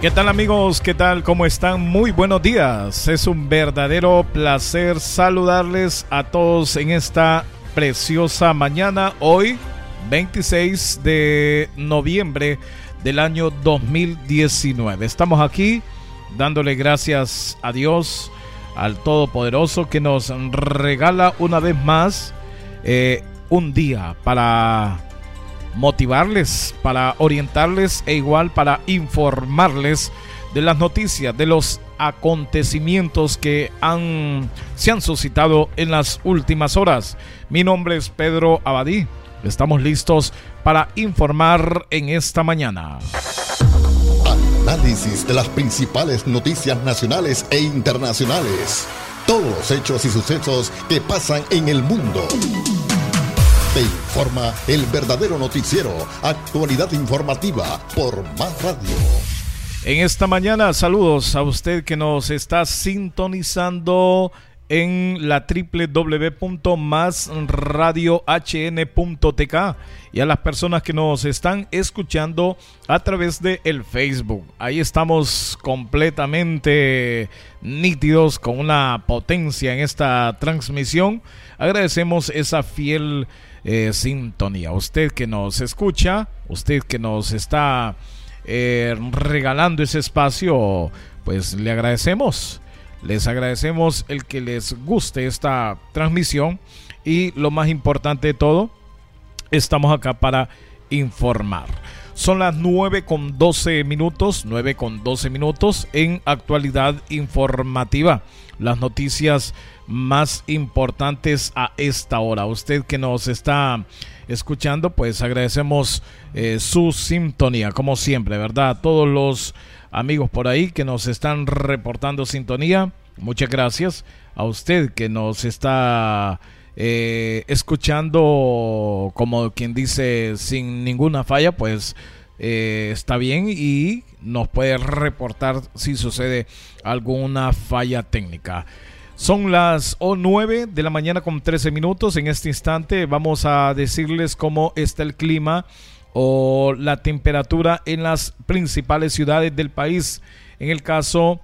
¿Qué tal amigos? ¿Qué tal? ¿Cómo están? Muy buenos días. Es un verdadero placer saludarles a todos en esta preciosa mañana, hoy 26 de noviembre del año 2019. Estamos aquí dándole gracias a Dios, al Todopoderoso, que nos regala una vez más eh, un día para motivarles, para orientarles e igual para informarles de las noticias, de los acontecimientos que han, se han suscitado en las últimas horas. Mi nombre es Pedro Abadí. Estamos listos para informar en esta mañana. Análisis de las principales noticias nacionales e internacionales. Todos los hechos y sucesos que pasan en el mundo. Te informa el verdadero noticiero, actualidad informativa por Más Radio. En esta mañana, saludos a usted que nos está sintonizando en la www.masradiohn.tk y a las personas que nos están escuchando a través de el Facebook. Ahí estamos completamente nítidos con una potencia en esta transmisión. Agradecemos esa fiel eh, sintonía. Usted que nos escucha, usted que nos está eh, regalando ese espacio, pues le agradecemos. Les agradecemos el que les guste esta transmisión y lo más importante de todo, estamos acá para informar. Son las 9 con 12 minutos, 9 con 12 minutos en actualidad informativa. Las noticias más importantes a esta hora. Usted que nos está escuchando, pues agradecemos eh, su sintonía, como siempre, ¿verdad? todos los amigos por ahí que nos están reportando sintonía, muchas gracias. A usted que nos está eh, escuchando, como quien dice, sin ninguna falla, pues eh, está bien y nos puede reportar si sucede alguna falla técnica. Son las 9 de la mañana con 13 minutos. En este instante vamos a decirles cómo está el clima o la temperatura en las principales ciudades del país. En el caso,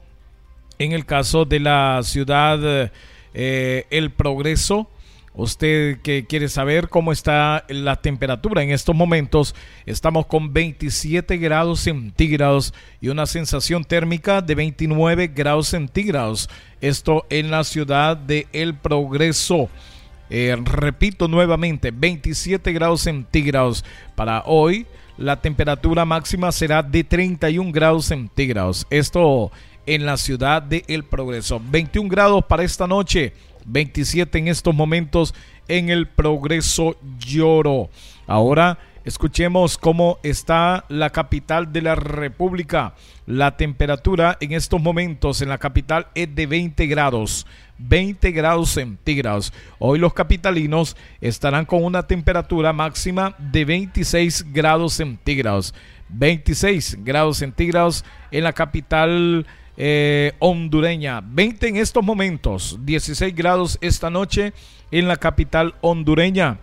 en el caso de la ciudad eh, El Progreso, Usted que quiere saber cómo está la temperatura en estos momentos, estamos con 27 grados centígrados y una sensación térmica de 29 grados centígrados. Esto en la ciudad de El Progreso. Eh, repito nuevamente, 27 grados centígrados para hoy. La temperatura máxima será de 31 grados centígrados. Esto en la ciudad de El Progreso. 21 grados para esta noche. 27 en estos momentos en el Progreso Lloro. Ahora escuchemos cómo está la capital de la República. La temperatura en estos momentos en la capital es de 20 grados. 20 grados centígrados. Hoy los capitalinos estarán con una temperatura máxima de 26 grados centígrados. 26 grados centígrados en la capital eh, hondureña. 20 en estos momentos, 16 grados esta noche en la capital hondureña.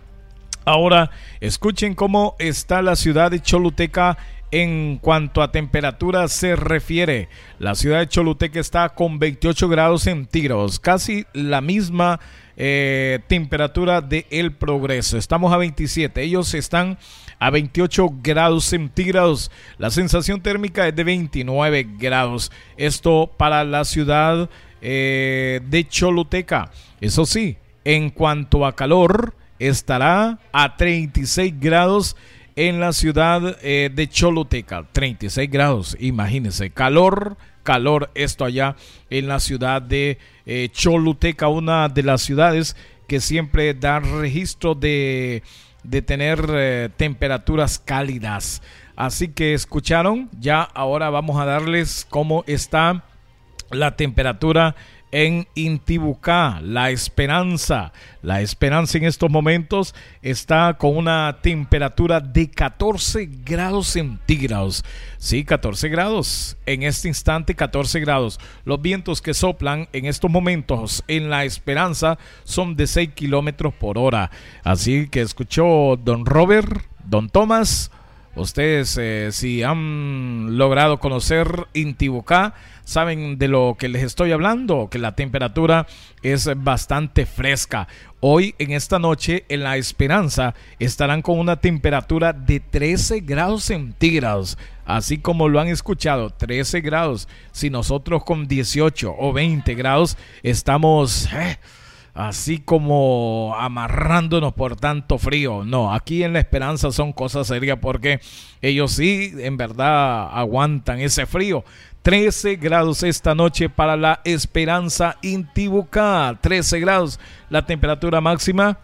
Ahora escuchen cómo está la ciudad de Choluteca en cuanto a temperatura se refiere. La ciudad de Choluteca está con 28 grados centígrados, casi la misma eh, temperatura de El Progreso. Estamos a 27, ellos están a 28 grados centígrados. La sensación térmica es de 29 grados. Esto para la ciudad eh, de Choluteca. Eso sí, en cuanto a calor, estará a 36 grados en la ciudad eh, de Choluteca. 36 grados, imagínense. Calor, calor esto allá en la ciudad de eh, Choluteca, una de las ciudades que siempre da registro de de tener eh, temperaturas cálidas. Así que escucharon, ya ahora vamos a darles cómo está la temperatura en Intibucá, La Esperanza. La Esperanza en estos momentos está con una temperatura de 14 grados centígrados. Sí, 14 grados. En este instante, 14 grados. Los vientos que soplan en estos momentos en La Esperanza son de 6 kilómetros por hora. Así que escuchó don Robert, don Tomás. Ustedes, eh, si han logrado conocer Intibucá, saben de lo que les estoy hablando, que la temperatura es bastante fresca. Hoy, en esta noche, en La Esperanza, estarán con una temperatura de 13 grados centígrados. Así como lo han escuchado, 13 grados. Si nosotros con 18 o 20 grados estamos... Eh, así como amarrándonos por tanto frío. No, aquí en la esperanza son cosas serias porque ellos sí, en verdad, aguantan ese frío. 13 grados esta noche para la Esperanza Intibucá. 13 grados. La temperatura máxima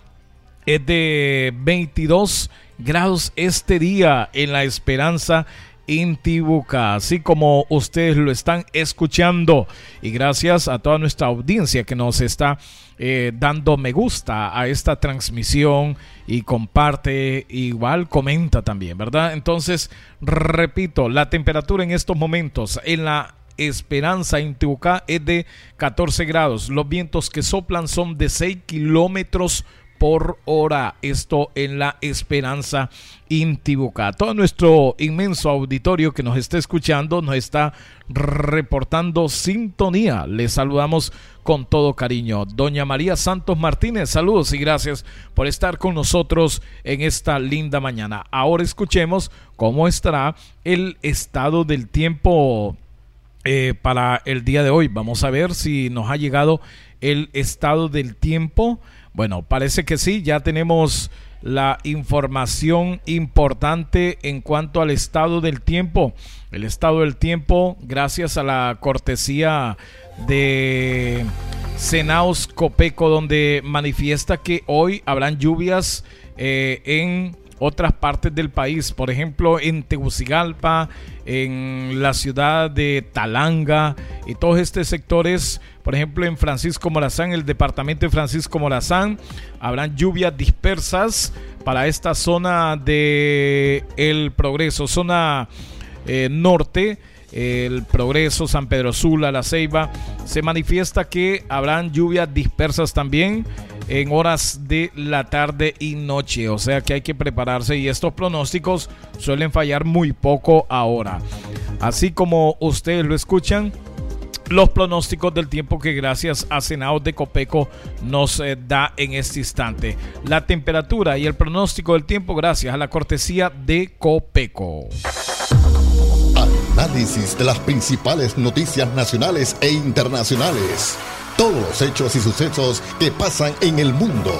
es de 22 grados este día en la Esperanza Intibuca, así como ustedes lo están escuchando. Y gracias a toda nuestra audiencia que nos está eh, dando me gusta a esta transmisión y comparte, igual comenta también, ¿verdad? Entonces, repito, la temperatura en estos momentos en la Esperanza Intibucá es de 14 grados. Los vientos que soplan son de 6 kilómetros por hora. Esto en la Esperanza Intibucá. Todo nuestro inmenso auditorio que nos está escuchando nos está reportando sintonía. Les saludamos con todo cariño. Doña María Santos Martínez, saludos y gracias por estar con nosotros en esta linda mañana. Ahora escuchemos cómo estará el estado del tiempo eh, para el día de hoy. Vamos a ver si nos ha llegado el estado del tiempo bueno, parece que sí, ya tenemos la información importante en cuanto al estado del tiempo. El estado del tiempo, gracias a la cortesía de Senaos Copeco, donde manifiesta que hoy habrán lluvias eh, en otras partes del país, por ejemplo en Tegucigalpa, en la ciudad de Talanga y todos estos sectores, por ejemplo en Francisco Morazán, el departamento de Francisco Morazán, habrán lluvias dispersas para esta zona de El Progreso, zona eh, norte. El Progreso, San Pedro Sula, La Ceiba, se manifiesta que habrán lluvias dispersas también en horas de la tarde y noche, o sea que hay que prepararse y estos pronósticos suelen fallar muy poco ahora. Así como ustedes lo escuchan, los pronósticos del tiempo que gracias a Senado de Copeco nos eh, da en este instante. La temperatura y el pronóstico del tiempo gracias a la cortesía de Copeco. Análisis de las principales noticias nacionales e internacionales todos los hechos y sucesos que pasan en el mundo.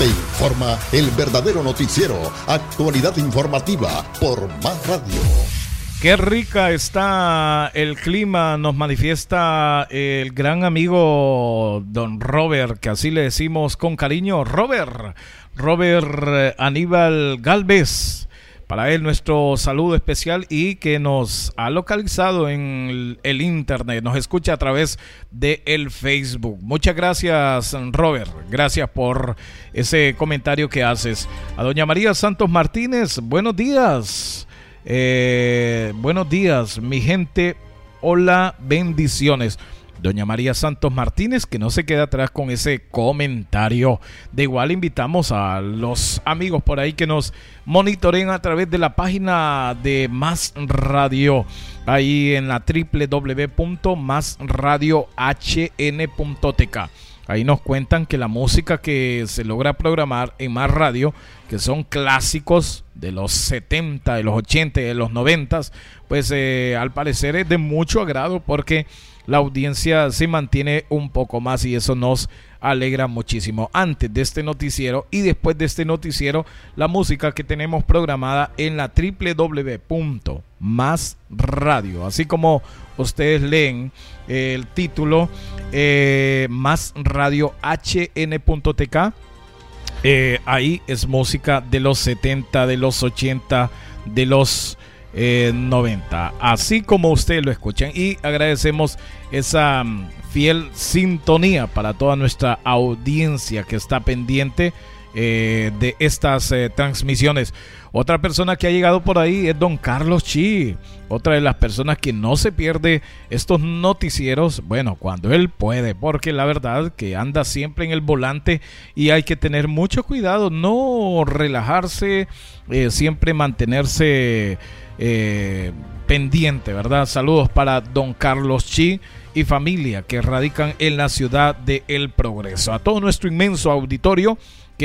Te informa el verdadero noticiero, actualidad informativa por Más Radio. Qué rica está el clima, nos manifiesta el gran amigo don Robert, que así le decimos con cariño, Robert, Robert eh, Aníbal Galvez para él nuestro saludo especial y que nos ha localizado en el, internet, nos escucha a través de el Facebook. Muchas gracias Robert, gracias por ese comentario que haces. A doña María Santos Martínez, buenos días. Eh, buenos días, mi gente. Hola, bendiciones doña María Santos Martínez, que no se queda atrás con ese comentario. De igual invitamos a los amigos por ahí que nos monitoren a través de la página de Más Radio, ahí en la www.másradiohn.tk. Ahí nos cuentan que la música que se logra programar en Más Radio, que son clásicos de los 70, de los 80 y de los 90, pues eh, al parecer es de mucho agrado porque la audiencia se mantiene un poco más y eso nos alegra muchísimo. Antes de este noticiero y después de este noticiero, la música que tenemos programada en la www.masradio, así como ustedes leen el título eh, másradiohn.tk. Eh, ahí es música de los 70, de los 80, de los 90. Así como ustedes lo escuchan. Y agradecemos esa mm, fiel sintonía para toda nuestra audiencia que está pendiente eh, de estas eh, transmisiones. Otra persona que ha llegado por ahí es don Carlos Chi, otra de las personas que no se pierde estos noticieros, bueno, cuando él puede, porque la verdad que anda siempre en el volante y hay que tener mucho cuidado, no relajarse, eh, siempre mantenerse pendiente, ¿verdad? Saludos para don Carlos Chi y familia que radican en la ciudad de El Progreso. A todo nuestro inmenso auditorio,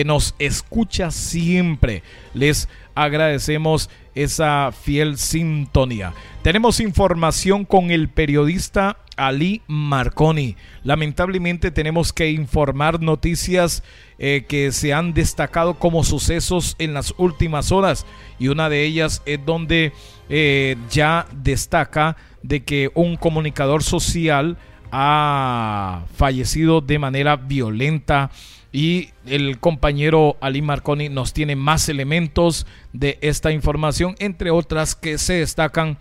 nos escucha siempre. Les agradecemos esa fiel sintonía. Tenemos información con el periodista Ali Marconi. Lamentablemente tenemos que informar noticias eh, que se han destacado como sucesos en las últimas horas y una de ellas es donde eh, ya destaca de que un comunicador social ha fallecido de manera violenta y el compañero Ali Marconi nos tiene más elementos de esta información, entre otras que se destacan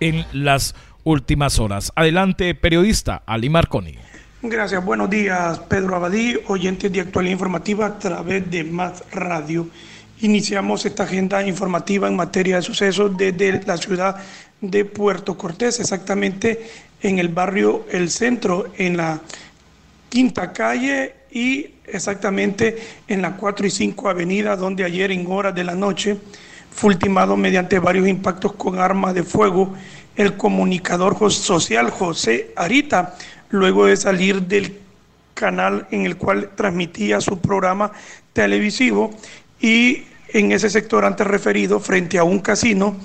en las últimas horas. Adelante, periodista Ali Marconi. Gracias, buenos días Pedro Abadí, oyentes de Actualidad Informativa a través de Más Radio. Iniciamos esta agenda informativa en materia de sucesos desde la ciudad de Puerto Cortés, exactamente en el barrio El Centro, en la Quinta Calle y exactamente en la 4 y 5 Avenida, donde ayer en horas de la noche fue ultimado mediante varios impactos con armas de fuego el comunicador social José Arita, luego de salir del canal en el cual transmitía su programa televisivo y en ese sector antes referido, frente a un casino,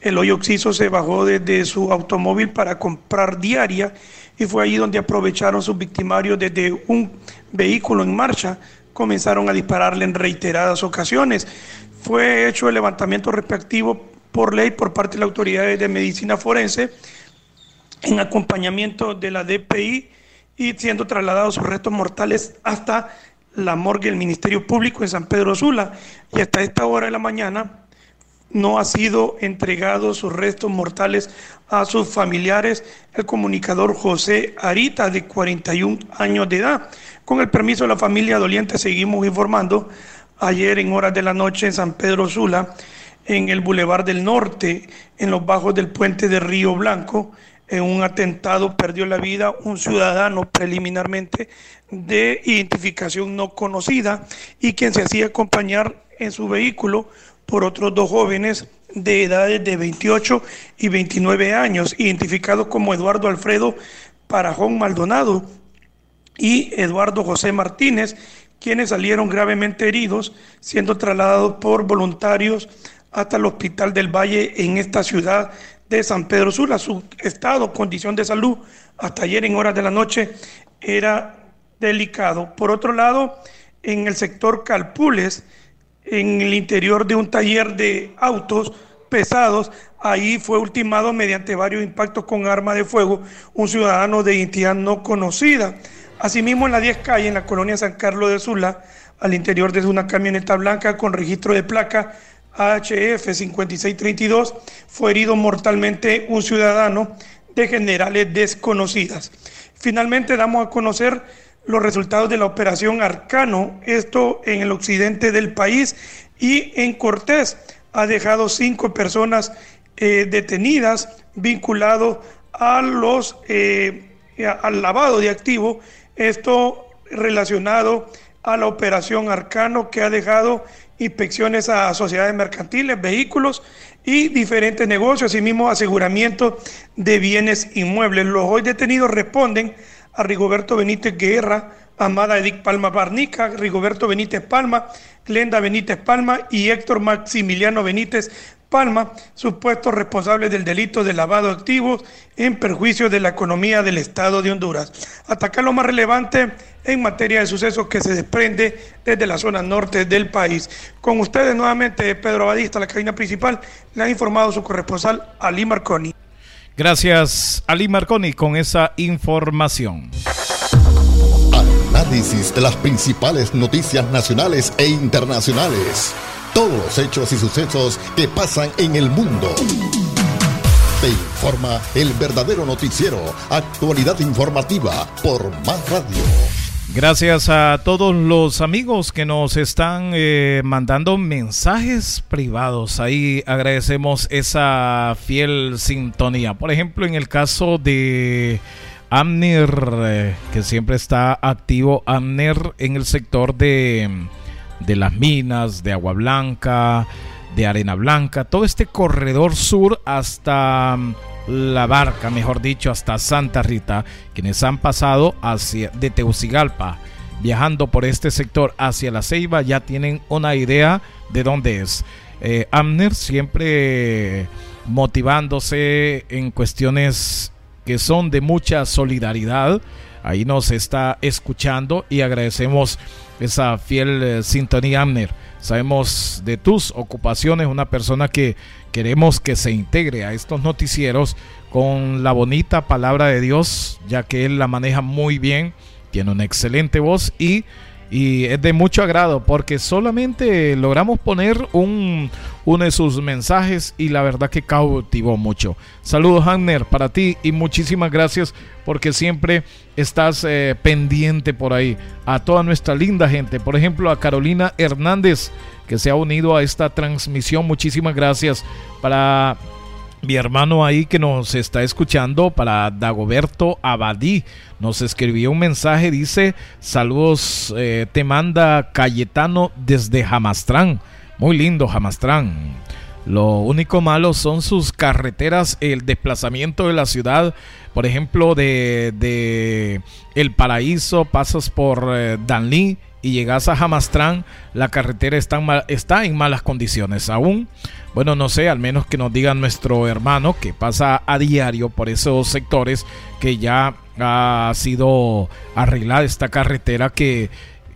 el hoyo oxiso se bajó desde su automóvil para comprar diaria y fue allí donde aprovecharon sus victimarios desde un vehículo en marcha, comenzaron a dispararle en reiteradas ocasiones. Fue hecho el levantamiento respectivo por ley por parte de las autoridades de medicina forense en acompañamiento de la DPI y siendo trasladados sus restos mortales hasta la morgue del Ministerio Público en San Pedro Sula. Y hasta esta hora de la mañana no ha sido entregado sus restos mortales a sus familiares, el comunicador José Arita, de 41 años de edad. Con el permiso de la familia doliente, seguimos informando. Ayer en horas de la noche en San Pedro Sula, en el Boulevard del Norte, en los bajos del puente de Río Blanco, en un atentado perdió la vida un ciudadano preliminarmente de identificación no conocida y quien se hacía acompañar en su vehículo por otros dos jóvenes de edades de 28 y 29 años, identificados como Eduardo Alfredo Parajón Maldonado y Eduardo José Martínez, quienes salieron gravemente heridos, siendo trasladados por voluntarios hasta el Hospital del Valle en esta ciudad de San Pedro Sula. Su estado, condición de salud, hasta ayer en horas de la noche era delicado. Por otro lado, en el sector Calpules, en el interior de un taller de autos pesados. Ahí fue ultimado mediante varios impactos con arma de fuego un ciudadano de identidad no conocida. Asimismo, en la 10 calle, en la colonia San Carlos de Sula, al interior de una camioneta blanca con registro de placa HF 5632, fue herido mortalmente un ciudadano de generales desconocidas. Finalmente damos a conocer los resultados de la operación Arcano, esto en el occidente del país y en Cortés ha dejado cinco personas eh, detenidas vinculados a los eh, al lavado de activos, esto relacionado a la operación Arcano que ha dejado inspecciones a sociedades mercantiles, vehículos y diferentes negocios, asimismo aseguramiento de bienes inmuebles. Los hoy detenidos responden a Rigoberto Benítez Guerra, Amada Edith Palma Barnica, Rigoberto Benítez Palma, Glenda Benítez Palma y Héctor Maximiliano Benítez Palma, supuestos responsables del delito de lavado de activos en perjuicio de la economía del Estado de Honduras. Acá lo más relevante en materia de sucesos que se desprende desde la zona norte del país. Con ustedes nuevamente Pedro Abadista, la cabina principal, le ha informado su corresponsal Ali Marconi. Gracias, Ali Marconi, con esa información. Análisis de las principales noticias nacionales e internacionales. Todos los hechos y sucesos que pasan en el mundo. Te informa el verdadero noticiero. Actualidad informativa por Más Radio Gracias a todos los amigos que nos están eh, mandando mensajes privados. Ahí agradecemos esa fiel sintonía. Por ejemplo, en el caso de Amner, eh, que siempre está activo, Amner en el sector de, de las minas, de Agua Blanca, de Arena Blanca, todo este corredor sur hasta la barca, mejor dicho, hasta Santa Rita, quienes han pasado hacia de Teucigalpa, viajando por este sector hacia la Ceiba, ya tienen una idea de dónde es. Eh, Amner siempre motivándose en cuestiones que son de mucha solidaridad. Ahí nos está escuchando y agradecemos esa fiel eh, sintonía, Amner. Sabemos de tus ocupaciones, una persona que queremos que se integre a estos noticieros con la bonita palabra de Dios, ya que él la maneja muy bien, tiene una excelente voz y y es de mucho agrado porque solamente logramos poner un, uno de sus mensajes y la verdad que cautivó mucho. Saludos, Hanner, para ti y muchísimas gracias porque siempre estás eh, pendiente por ahí. A toda nuestra linda gente, por ejemplo, a Carolina Hernández que se ha unido a esta transmisión. Muchísimas gracias para mi hermano ahí que nos está escuchando, para Dagoberto Abadí, nos escribió un mensaje, dice, saludos, eh, te manda Cayetano desde Jamastrán. Muy lindo Jamastrán. Lo único malo son sus carreteras, el desplazamiento de la ciudad, por ejemplo, de, El Paraíso, pasas por eh, Danlí y llegas a Jamastrán, la carretera está en, malas condiciones aún. Bueno, no sé, al menos que nos diga nuestro hermano que pasa a diario por esos sectores que ya ha sido arreglada esta carretera que,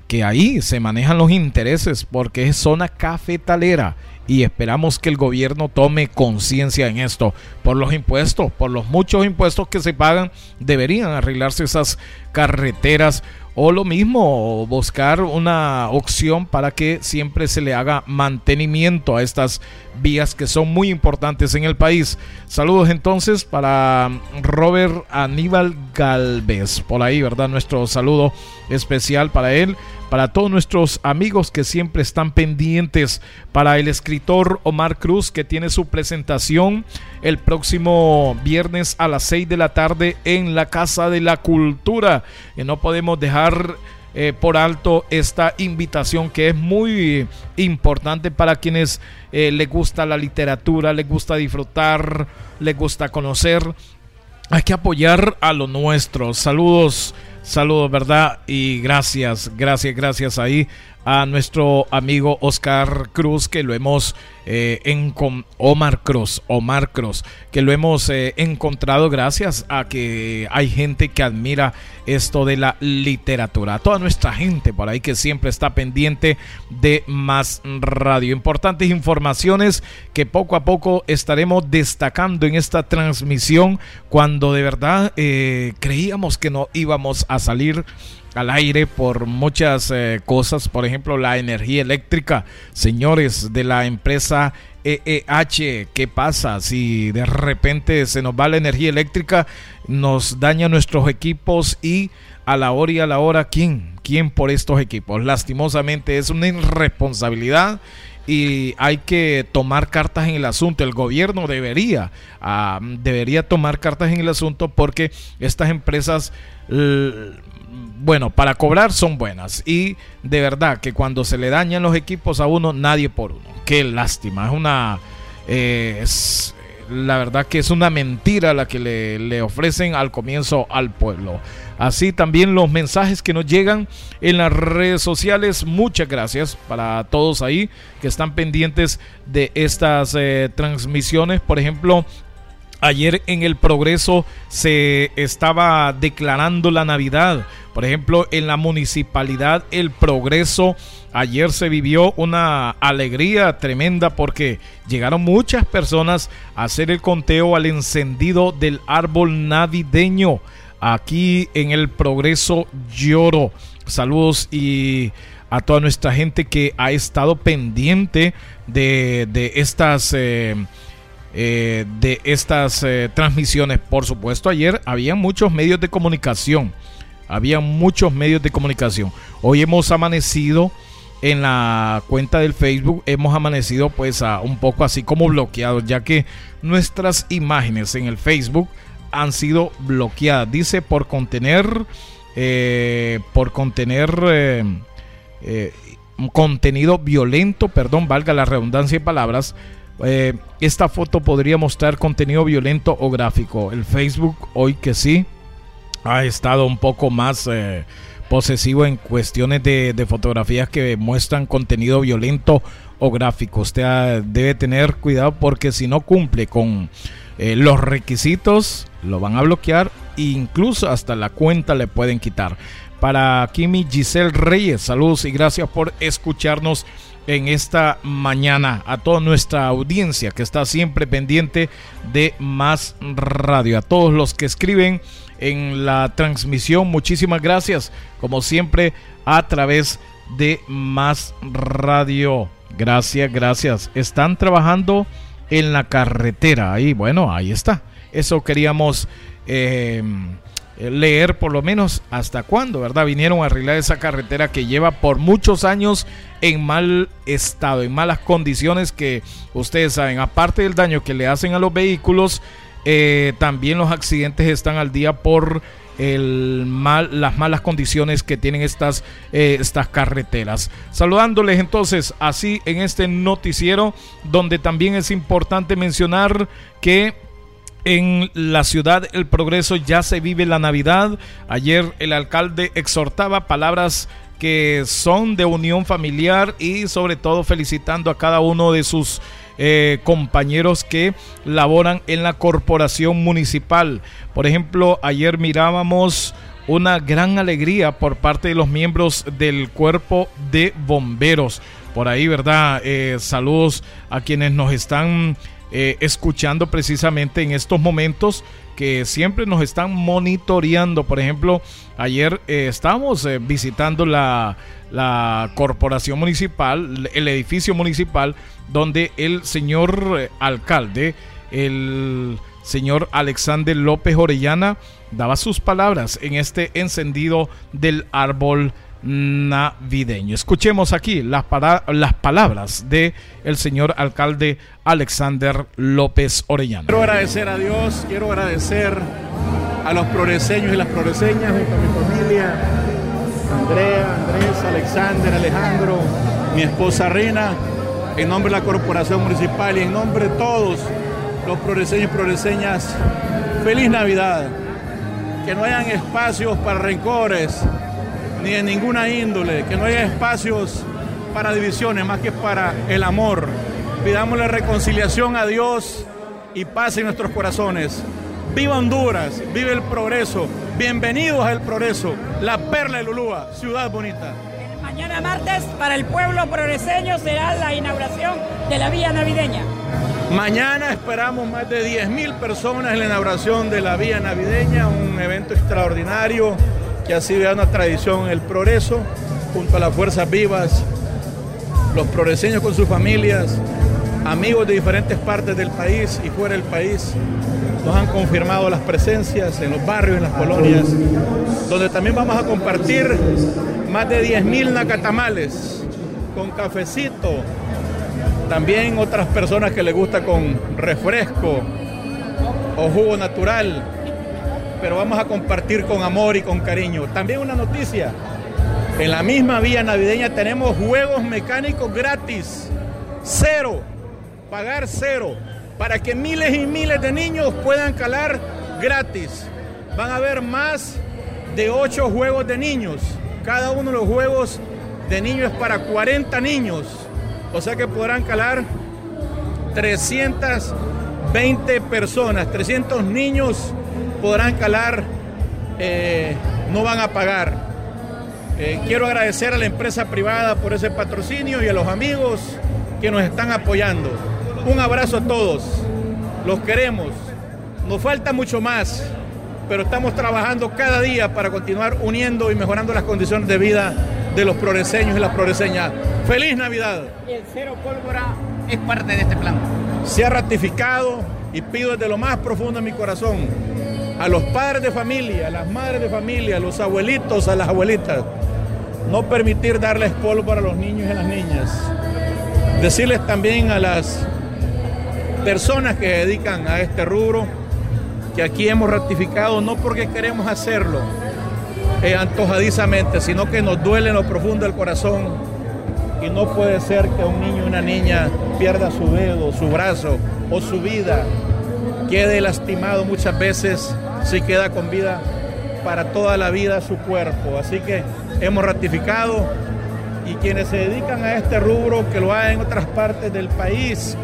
que ahí se manejan los intereses porque es zona cafetalera y esperamos que el gobierno tome conciencia en esto. Por los impuestos, por los muchos impuestos que se pagan, deberían arreglarse esas carreteras o lo mismo, buscar una opción para que siempre se le haga mantenimiento a estas vías que son muy importantes en el país. Saludos entonces para Robert Aníbal Galvez, por ahí, ¿verdad? Nuestro saludo especial para él para todos nuestros amigos que siempre están pendientes, para el escritor Omar Cruz que tiene su presentación el próximo viernes a las 6 de la tarde en la Casa de la Cultura. Y no podemos dejar eh, por alto esta invitación que es muy importante para quienes eh, les gusta la literatura, les gusta disfrutar, les gusta conocer. Hay que apoyar a lo nuestro. Saludos Saludos, ¿verdad? Y gracias, gracias, gracias ahí a nuestro amigo Oscar Cruz, que lo hemos eh, Omar Cruz, Omar Cruz, que lo hemos eh, encontrado gracias a que hay gente que admira esto de la literatura. toda nuestra gente por ahí que siempre está pendiente de más radio. Importantes informaciones que poco a poco estaremos destacando en esta transmisión cuando de verdad eh, creíamos que no íbamos a salir al aire por muchas eh, cosas, por ejemplo la energía eléctrica. Señores de la empresa EEH, ¿qué pasa si de repente se nos va la energía eléctrica, nos daña nuestros equipos y a la hora y a la hora, ¿quién? ¿Quién por estos equipos? Lastimosamente es una irresponsabilidad y hay que tomar cartas en el asunto. El gobierno debería, ah, debería tomar cartas en el asunto porque estas empresas bueno, para cobrar son buenas. Y de verdad que cuando se le dañan los equipos a uno, nadie por uno. Qué lástima. Es una. Eh, es, la verdad que es una mentira la que le, ofrecen al comienzo al pueblo. Así también los mensajes que nos llegan en las redes sociales. Muchas gracias para todos ahí que están pendientes de estas eh, transmisiones. Por ejemplo, Ayer en el Progreso se estaba declarando la Navidad. Por ejemplo, en la municipalidad El Progreso, ayer se vivió una alegría tremenda porque llegaron muchas personas a hacer el conteo al encendido del árbol navideño. Aquí en El Progreso lloro. Saludos y a toda nuestra gente que ha estado pendiente de, de estas... Eh, eh, de estas eh, transmisiones. Por supuesto, ayer había muchos medios de comunicación, había muchos medios de comunicación. Hoy hemos amanecido en la cuenta del Facebook, hemos amanecido pues a un poco así como bloqueados, ya que nuestras imágenes en el Facebook han sido bloqueadas. Dice por contener, eh, por contener contenido violento, perdón, valga la redundancia de palabras. Esta foto podría mostrar contenido violento o gráfico. El Facebook hoy que sí ha estado un poco más posesivo en cuestiones de, de, fotografías que muestran contenido violento o gráfico. Usted ah, debe tener cuidado porque si no cumple con eh, los requisitos, lo van a bloquear e incluso hasta la cuenta le pueden quitar. Para Kimi Giselle Reyes, saludos y gracias por escucharnos en esta mañana. A toda nuestra audiencia que está siempre pendiente de Más Radio. A todos los que escriben en la transmisión, muchísimas gracias. Como siempre, a través de Más Radio. Gracias, gracias. Están trabajando en la carretera. Ahí, bueno, ahí está. Eso queríamos eh, leer por lo menos hasta cuándo, ¿verdad? Vinieron a arreglar esa carretera que lleva por muchos años en mal estado, en malas condiciones que ustedes saben, aparte del daño que le hacen a los vehículos, eh, también los accidentes están al día por el mal, las malas condiciones que tienen estas, eh, estas carreteras. Saludándoles entonces así en este noticiero donde también es importante mencionar que en la ciudad El Progreso ya se vive la Navidad. Ayer el alcalde exhortaba palabras que son de unión familiar y sobre todo felicitando a cada uno de sus eh, compañeros que laboran en la corporación municipal. Por ejemplo, ayer mirábamos una gran alegría por parte de los miembros del cuerpo de bomberos. Por ahí, ¿verdad? Eh, saludos a quienes nos están eh, escuchando precisamente en estos momentos que siempre nos están monitoreando. Por ejemplo, ayer estábamos visitando la, la corporación municipal, el edificio municipal, donde el señor eh, alcalde, el señor Alexander López Orellana, daba sus palabras en este encendido del árbol navideño. Escuchemos aquí las, las palabras de el señor alcalde Alexander López Orellana. Quiero agradecer a Dios, quiero agradecer a los progreseños y las progreseñas junto a mi familia, Andrea, Andrés, Alexander, Alejandro, mi esposa Rina, en nombre de la Corporación Municipal y en nombre de todos los progreseños y progreseñas, feliz Navidad. Que no hayan espacios para rencores, ni de ninguna índole, que no haya espacios para divisiones, más que para el amor. Pidamos la reconciliación a Dios y paz en nuestros corazones. Viva Honduras, vive el progreso. Bienvenidos al progreso, la perla de Lulúa, ciudad bonita. Mañana martes para el pueblo progreseño será la inauguración de la vía navideña. Mañana esperamos más de 10.000 personas en la inauguración de la vía navideña, un evento extraordinario que ha sido una tradición el progreso, junto a las fuerzas vivas, los progreseños con sus familias, amigos de diferentes partes del país y fuera del país, nos han confirmado las presencias en los barrios, en las colonias, donde también vamos a compartir más de 10.000 nacatamales con cafecito. También otras personas que les gusta con refresco o jugo natural. Pero vamos a compartir con amor y con cariño. También una noticia. En la misma vía navideña tenemos juegos mecánicos gratis. Cero. Pagar cero. Para que miles y miles de niños puedan calar gratis. Van a haber más de ocho juegos de niños cada uno de los juegos de niños es para 40 niños. O sea que podrán calar 320 personas, 300 niños podrán calar, eh, no van a pagar. Eh, quiero agradecer a la empresa privada por ese patrocinio y a los amigos que nos están apoyando. Un abrazo a todos, los queremos. Nos falta mucho más pero estamos trabajando cada día para continuar uniendo y mejorando las condiciones de vida de los progreseños y las progreseñas. ¡Feliz Navidad! El cero pólvora es parte de este plan. Se ha ratificado y pido desde lo más profundo de mi corazón a los padres de familia, a las madres de familia, a los abuelitos, a las abuelitas, no permitir darles pólvora a los niños y a las niñas. Decirles también a las personas que se dedican a este rubro que aquí hemos ratificado no porque queremos hacerlo eh, antojadizamente, sino que nos duele en lo profundo del corazón. Y no puede ser que un niño o una niña pierda su dedo, su brazo o su vida, quede lastimado muchas veces si queda con vida para toda la vida su cuerpo. Así que hemos ratificado y quienes se dedican a este rubro, que lo hagan en otras partes del país,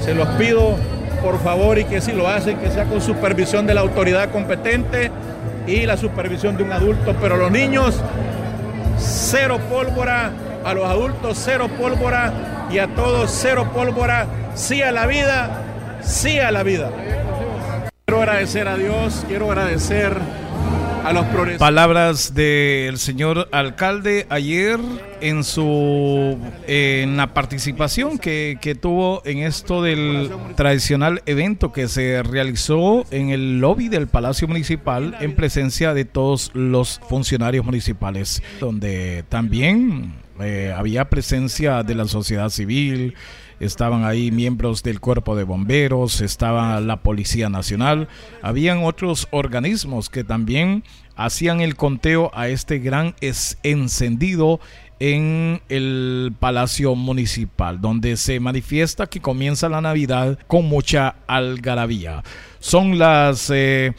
se los pido por favor y que si lo hacen, que sea con supervisión de la autoridad competente y la supervisión de un adulto, pero los niños, cero pólvora, a los adultos, cero pólvora y a todos, cero pólvora, sí a la vida, sí a la vida. Quiero agradecer a Dios, quiero agradecer a los Palabras del señor alcalde ayer en su en la participación que, que, tuvo en esto del tradicional evento que se realizó en el lobby del Palacio Municipal en presencia de todos los funcionarios municipales, donde también eh, había presencia de la sociedad civil, estaban ahí miembros del cuerpo de bomberos, estaba la Policía Nacional, habían otros organismos que también hacían el conteo a este gran encendido en el Palacio Municipal, donde se manifiesta que comienza la Navidad con mucha algarabía. Son las... Eh,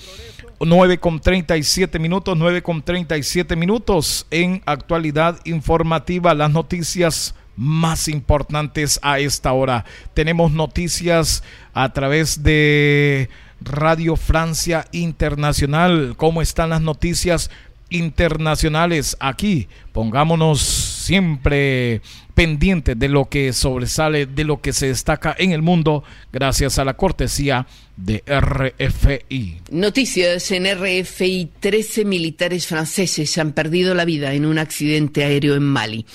9 con 37 minutos, 9 con 37 minutos en actualidad informativa, las noticias más importantes a esta hora. Tenemos noticias a través de Radio Francia Internacional. ¿Cómo están las noticias internacionales aquí? Pongámonos siempre pendientes de lo que sobresale, de lo que se destaca en el mundo, gracias a la cortesía de RFI. Noticias en RFI. 13 militares franceses han perdido la vida en un accidente aéreo en Mali.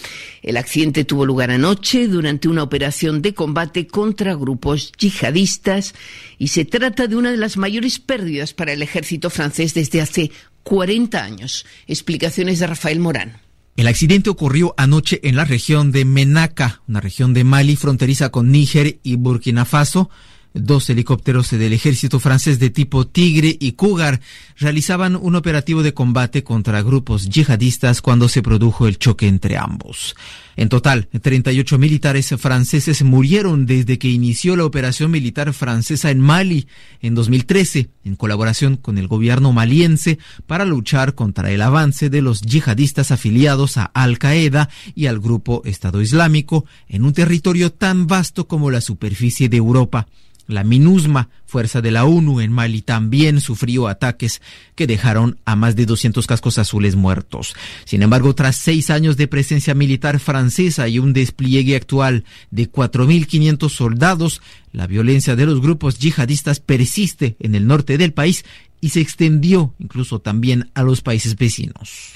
El accidente tuvo lugar anoche durante una operación de combate contra grupos yihadistas y se trata de una de las mayores pérdidas para el ejército francés desde hace 40 años. Explicaciones de Rafael Morán. El accidente ocurrió anoche en la región de Menaka, una región de Mali fronteriza con Níger y Burkina Faso. Dos helicópteros del ejército francés de tipo Tigre y Cougar realizaban un operativo de combate contra grupos yihadistas cuando se produjo el choque entre ambos. En total, 38 militares franceses murieron desde que inició la operación militar francesa en Mali en 2013, en colaboración con el gobierno maliense para luchar contra el avance de los yihadistas afiliados a Al Qaeda y al grupo Estado Islámico en un territorio tan vasto como la superficie de Europa. La MINUSMA, fuerza de la ONU en Mali, también sufrió ataques que dejaron a más de 200 cascos azules muertos. Sin embargo, tras seis años de presencia militar francesa y un despliegue actual de 4.500 soldados, la violencia de los grupos yihadistas persiste en el norte del país y se extendió incluso también a los países vecinos.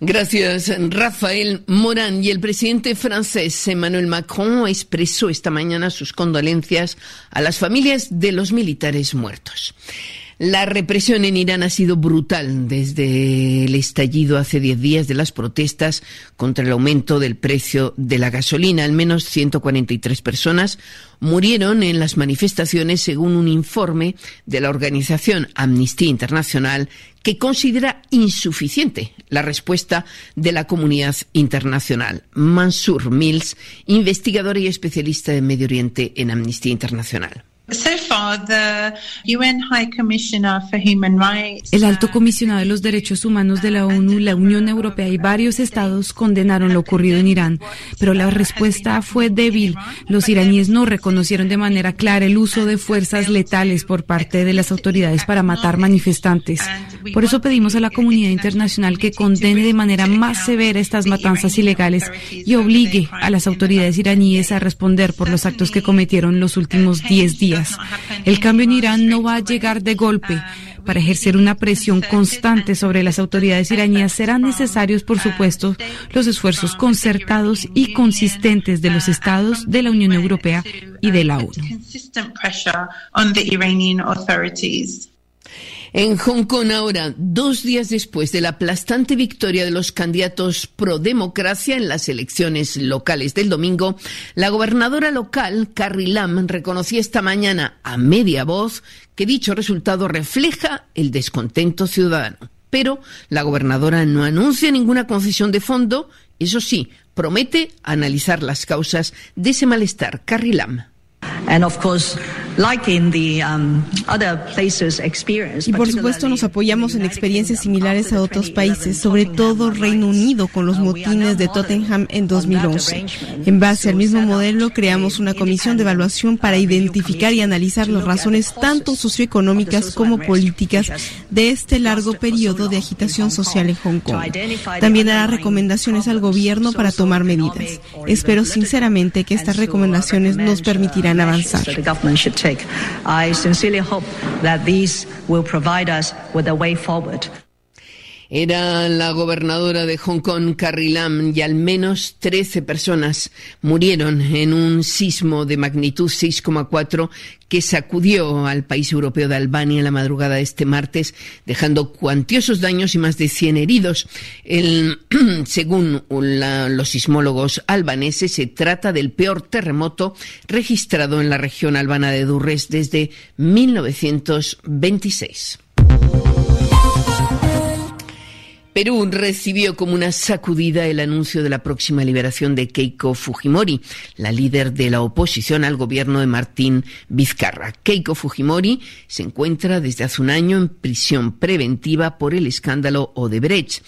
Gracias, Rafael Morán. Y el presidente francés Emmanuel Macron expresó esta mañana sus condolencias a las familias de los militares muertos. La represión en Irán ha sido brutal desde el estallido hace 10 días de las protestas contra el aumento del precio de la gasolina. Al menos 143 personas murieron en las manifestaciones según un informe de la organización Amnistía Internacional que considera insuficiente la respuesta de la comunidad internacional. Mansur Mills, investigador y especialista en Medio Oriente en Amnistía Internacional. El alto comisionado de los derechos humanos de la ONU, la Unión Europea y varios estados condenaron lo ocurrido en Irán, pero la respuesta fue débil. Los iraníes no reconocieron de manera clara el uso de fuerzas letales por parte de las autoridades para matar manifestantes. Por eso pedimos a la comunidad internacional que condene de manera más severa estas matanzas ilegales y obligue a las autoridades iraníes a responder por los actos que cometieron los últimos 10 días. El cambio en Irán no va a llegar de golpe. Para ejercer una presión constante sobre las autoridades iraníes serán necesarios, por supuesto, los esfuerzos concertados y consistentes de los estados, de la Unión Europea y de la ONU. En Hong Kong ahora, dos días después de la aplastante victoria de los candidatos pro democracia en las elecciones locales del domingo, la gobernadora local, Carrie Lam, reconocía esta mañana a media voz que dicho resultado refleja el descontento ciudadano. Pero la gobernadora no anuncia ninguna concesión de fondo, eso sí, promete analizar las causas de ese malestar. Carrie Lam. Y por supuesto nos apoyamos en experiencias similares a otros países, sobre todo Reino Unido con los motines de Tottenham en 2011. En base al mismo modelo creamos una comisión de evaluación para identificar y analizar las razones tanto socioeconómicas como políticas de este largo periodo de agitación social en Hong Kong. También hará recomendaciones al gobierno para tomar medidas. Espero sinceramente que estas recomendaciones nos permitirán avanzar. I sincerely hope that these will provide us with a way forward. Era la gobernadora de Hong Kong, Carrie Lam, y al menos 13 personas murieron en un sismo de magnitud 6,4 que sacudió al país europeo de Albania la madrugada de este martes, dejando cuantiosos daños y más de 100 heridos. según los sismólogos albaneses, se trata del peor terremoto registrado en la región albana de Durres desde 1926. Perú recibió como una sacudida el anuncio de la próxima liberación de Keiko Fujimori, la líder de la oposición al gobierno de Martín Vizcarra. Keiko Fujimori se encuentra desde hace un año en prisión preventiva por el escándalo Odebrecht.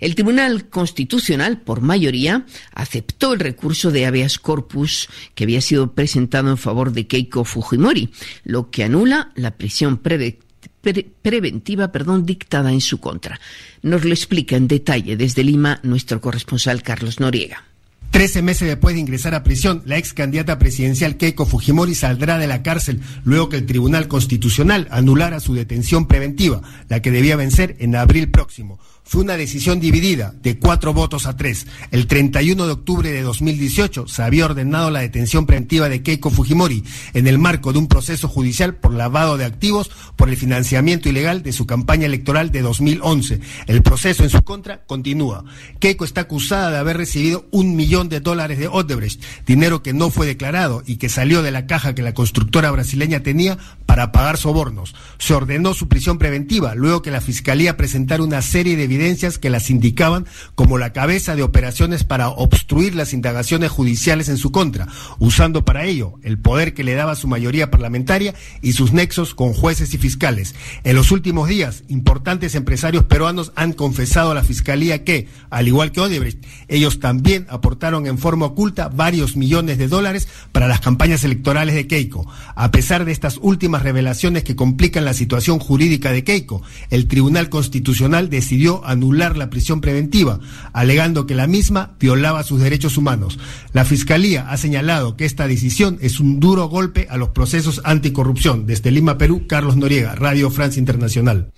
El Tribunal Constitucional, por mayoría, aceptó el recurso de habeas corpus que había sido presentado en favor de Keiko Fujimori, lo que anula la prisión preventiva preventiva perdón, dictada en su contra. Nos lo explica en detalle desde Lima nuestro corresponsal Carlos Noriega. Trece meses después de ingresar a prisión, la ex candidata presidencial Keiko Fujimori saldrá de la cárcel luego que el Tribunal Constitucional anulara su detención preventiva, la que debía vencer en abril próximo fue una decisión dividida de cuatro votos a tres. El 31 de octubre de 2018 se había ordenado la detención preventiva de Keiko Fujimori en el marco de un proceso judicial por lavado de activos por el financiamiento ilegal de su campaña electoral de 2011. El proceso en su contra continúa. Keiko está acusada de haber recibido un millón de dólares de Odebrecht, dinero que no fue declarado y que salió de la caja que la constructora brasileña tenía para pagar sobornos. Se ordenó su prisión preventiva luego que la Fiscalía presentara una serie de evidencias que las indicaban como la cabeza de operaciones para obstruir las indagaciones judiciales en su contra, usando para ello el poder que le daba su mayoría parlamentaria y sus nexos con jueces y fiscales. En los últimos días, importantes empresarios peruanos han confesado a la Fiscalía que, al igual que Odebrecht, ellos también aportaron en forma oculta varios millones de dólares para las campañas electorales de Keiko. A pesar de estas últimas revelaciones que complican la situación jurídica de Keiko, el Tribunal Constitucional decidió anular la prisión preventiva, alegando que la misma violaba sus derechos humanos. La Fiscalía ha señalado que esta decisión es un duro golpe a los procesos anticorrupción. Desde Lima, Perú, Carlos Noriega, Radio Francia Internacional.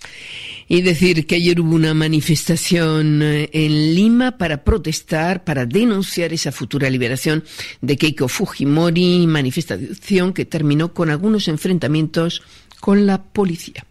Y decir que ayer hubo una manifestación eh, en Lima para protestar, para denunciar esa futura liberación de Keiko Fujimori, manifestación que terminó con algunos enfrentamientos con la policía.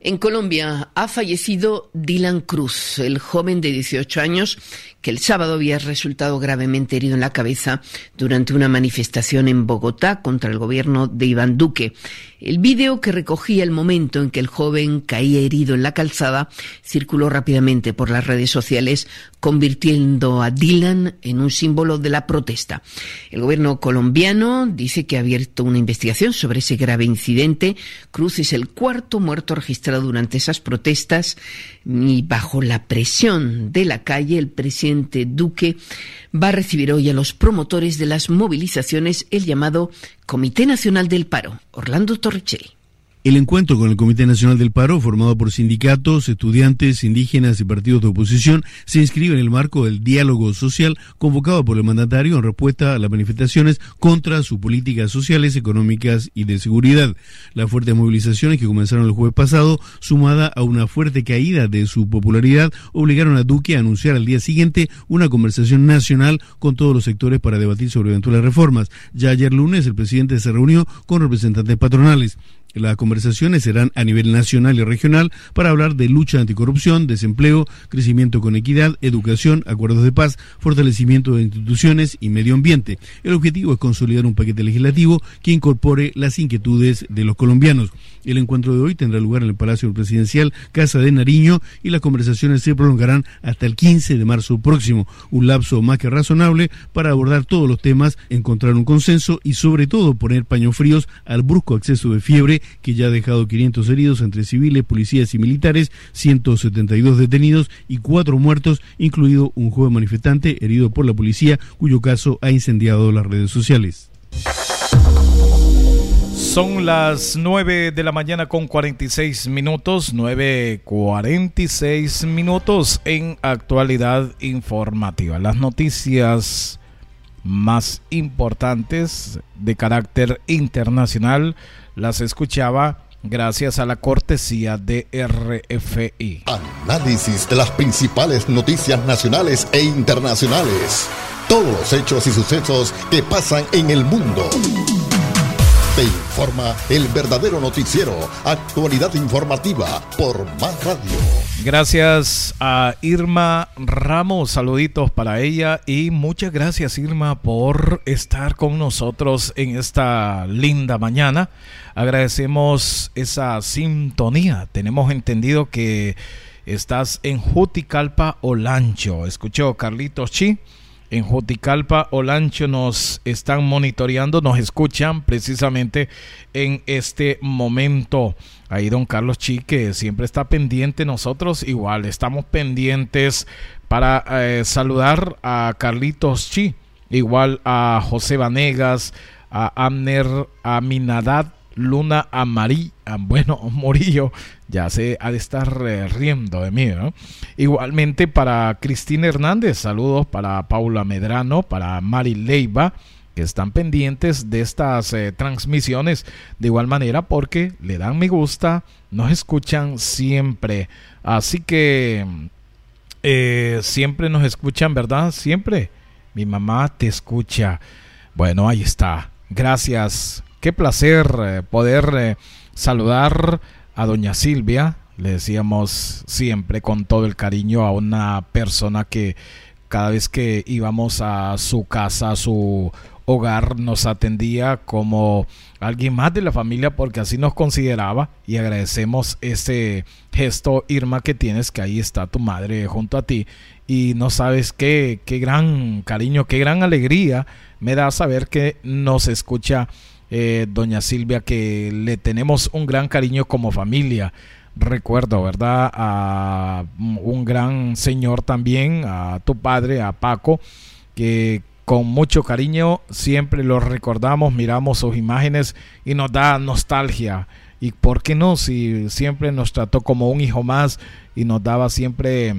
En Colombia ha fallecido Dylan Cruz, el joven de 18 años que el sábado había resultado gravemente herido en la cabeza durante una manifestación en Bogotá contra el gobierno de Iván Duque. El vídeo que recogía el momento en que el joven caía herido en la calzada circuló rápidamente por las redes sociales, convirtiendo a Dylan en un símbolo de la protesta. El gobierno colombiano dice que ha abierto una investigación sobre ese grave incidente. Cruz es el cuarto muerto registrado durante esas protestas y bajo la presión de la calle, el presidente Duque va a recibir hoy a los promotores de las movilizaciones, el llamado Comité Nacional del Paro, Orlando Torricelli. El encuentro con el Comité Nacional del Paro, formado por sindicatos, estudiantes, indígenas y partidos de oposición, se inscribe en el marco del diálogo social convocado por el mandatario en respuesta a las manifestaciones contra sus políticas sociales, económicas y de seguridad. Las fuertes movilizaciones que comenzaron el jueves pasado, sumada a una fuerte caída de su popularidad, obligaron a Duque a anunciar al día siguiente una conversación nacional con todos los sectores para debatir sobre eventuales reformas. Ya ayer lunes el presidente se reunió con representantes patronales. Las conversaciones serán a nivel nacional y regional para hablar de lucha anticorrupción, desempleo, crecimiento con equidad, educación, acuerdos de paz, fortalecimiento de instituciones y medio ambiente. El objetivo es consolidar un paquete legislativo que incorpore las inquietudes de los colombianos. El encuentro de hoy tendrá lugar en el Palacio Presidencial Casa de Nariño y las conversaciones se prolongarán hasta el 15 de marzo próximo, un lapso más que razonable para abordar todos los temas, encontrar un consenso y sobre todo poner paños fríos al brusco acceso de fiebre que ya ha dejado 500 heridos entre civiles, policías y militares, 172 detenidos y cuatro muertos, incluido un joven manifestante herido por la policía cuyo caso ha incendiado las redes sociales. Son las 9 de la mañana con 46 minutos, 9.46 minutos en actualidad informativa. Las noticias más importantes de carácter internacional las escuchaba gracias a la cortesía de RFI. Análisis de las principales noticias nacionales e internacionales. Todos los hechos y sucesos que pasan en el mundo. Te informa el verdadero noticiero, actualidad informativa por Más Radio. Gracias a Irma Ramos, saluditos para ella y muchas gracias Irma por estar con nosotros en esta linda mañana. Agradecemos esa sintonía. Tenemos entendido que estás en Juticalpa, Olancho. Escuchó Carlitos Chi en Joticalpa, Olancho nos están monitoreando, nos escuchan precisamente en este momento. Ahí don Carlos Chique siempre está pendiente, nosotros igual estamos pendientes para eh, saludar a Carlitos Chi, igual a José Vanegas, a Amner Aminadad Luna Amarí, ah, bueno, Morillo, ya se ha de estar eh, riendo de mí, ¿no? Igualmente para Cristina Hernández, saludos para Paula Medrano, para Mari Leiva, que están pendientes de estas eh, transmisiones de igual manera porque le dan me gusta, nos escuchan siempre. Así que eh, siempre nos escuchan, ¿verdad? Siempre. Mi mamá te escucha. Bueno, ahí está. Gracias Qué placer eh, poder eh, saludar a doña Silvia. Le decíamos siempre con todo el cariño a una persona que cada vez que íbamos a su casa, a su hogar, nos atendía como alguien más de la familia porque así nos consideraba y agradecemos ese gesto, Irma, que tienes, que ahí está tu madre junto a ti y no sabes qué, qué gran cariño, qué gran alegría me da saber que nos escucha eh, doña Silvia, que le tenemos un gran cariño como familia. Recuerdo, ¿verdad? A un gran señor también, a tu padre, a Paco, que con mucho cariño siempre lo recordamos, miramos sus imágenes y nos da nostalgia. ¿Y por qué no? Si siempre nos trató como un hijo más y nos daba siempre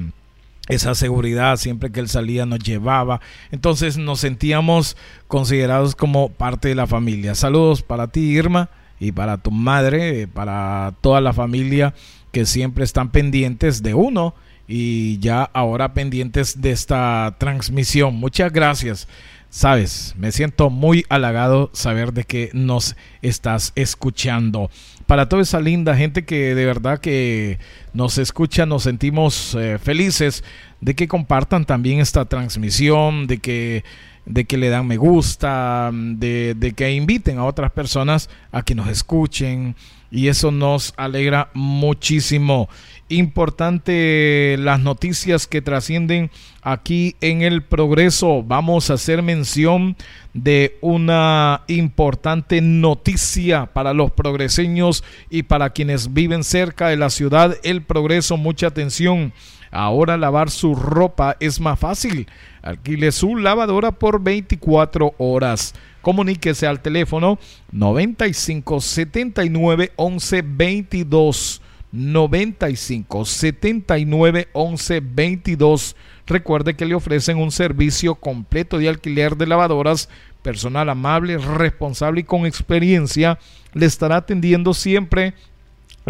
esa seguridad, siempre que él salía nos llevaba. Entonces nos sentíamos considerados como parte de la familia. Saludos para ti, Irma, y para tu madre, para toda la familia que siempre están pendientes de uno y ya ahora pendientes de esta transmisión. Muchas gracias. Sabes, me siento muy halagado saber de que nos estás escuchando. Para toda esa linda gente que de verdad que nos escucha, nos sentimos eh, felices de que compartan también esta transmisión, de que de que le dan me gusta, de, de que inviten a otras personas a que nos escuchen y eso nos alegra muchísimo importante las noticias que trascienden aquí en el progreso. Vamos a hacer mención de una importante noticia para los progreseños y para quienes viven cerca de la ciudad El Progreso. Mucha atención. Ahora lavar su ropa es más fácil. Alquile su lavadora por 24 horas. Comuníquese al teléfono 95 79 11 22 95 79 11 22. Recuerde que le ofrecen un servicio completo de alquiler de lavadoras. Personal amable, responsable y con experiencia le estará atendiendo siempre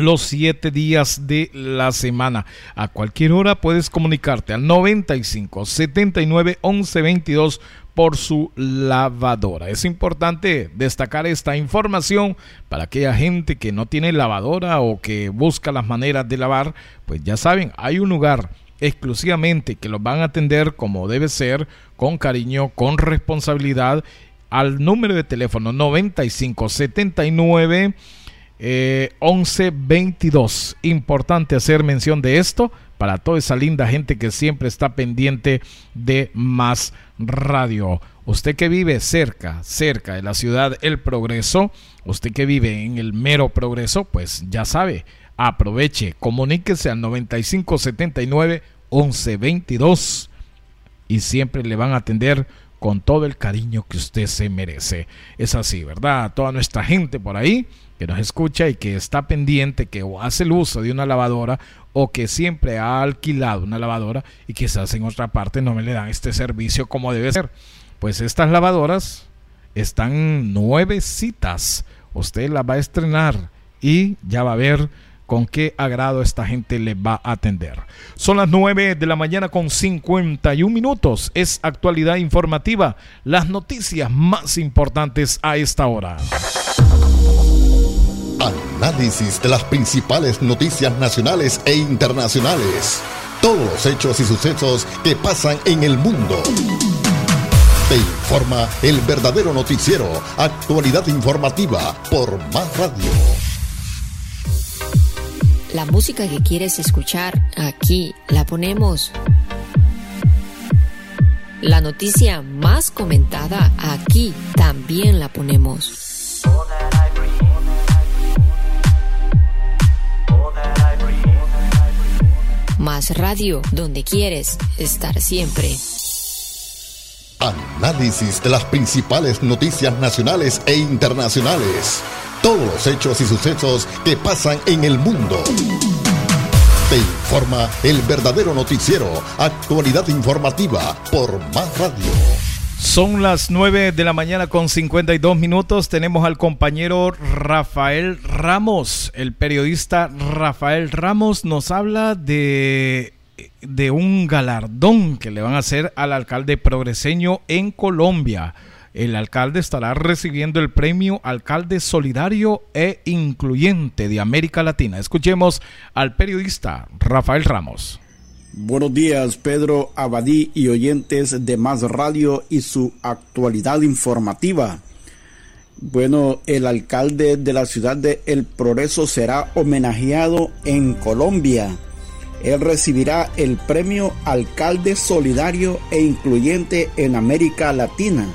los siete días de la semana. A cualquier hora puedes comunicarte al 95 79 11 22 por su lavadora. Es importante destacar esta información para aquella gente que no tiene lavadora o que busca las maneras de lavar, pues ya saben, hay un lugar exclusivamente que los van a atender como debe ser, con cariño, con responsabilidad, al número de teléfono 95 79 eh, 1122. Importante hacer mención de esto para toda esa linda gente que siempre está pendiente de más radio. Usted que vive cerca, cerca de la ciudad El Progreso, usted que vive en el mero progreso, pues ya sabe, aproveche, comuníquese al 9579 1122 y siempre le van a atender con todo el cariño que usted se merece. Es así, ¿verdad? Toda nuestra gente por ahí que nos escucha y que está pendiente, que hace el uso de una lavadora o que siempre ha alquilado una lavadora y quizás en otra parte no me le dan este servicio como debe ser. Pues estas lavadoras están nueve citas. Usted las va a estrenar y ya va a ver con qué agrado esta gente le va a atender. Son las 9 de la mañana con 51 minutos. Es actualidad informativa. Las noticias más importantes a esta hora. Análisis de las principales noticias nacionales e internacionales. Todos los hechos y sucesos que pasan en el mundo. Te informa el verdadero noticiero. Actualidad informativa por Más Radio. La música que quieres escuchar, aquí la ponemos. La noticia más comentada, aquí también la ponemos. Más radio, donde quieres estar siempre. Análisis de las principales noticias nacionales e internacionales todos los hechos y sucesos que pasan en el mundo. Te informa el verdadero noticiero, actualidad informativa por Más Radio. Son las 9 de la mañana con 52 minutos. Tenemos al compañero Rafael Ramos. El periodista Rafael Ramos nos habla de, de un galardón que le van a hacer al alcalde progreseño en Colombia el alcalde estará recibiendo el premio Alcalde Solidario e Incluyente de América Latina. Escuchemos al periodista Rafael Ramos. Buenos días, Pedro Abadí y oyentes de Más Radio y su actualidad informativa. Bueno, el alcalde de la ciudad de El Progreso será homenajeado en Colombia. Él recibirá el premio Alcalde Solidario e Incluyente en América Latina.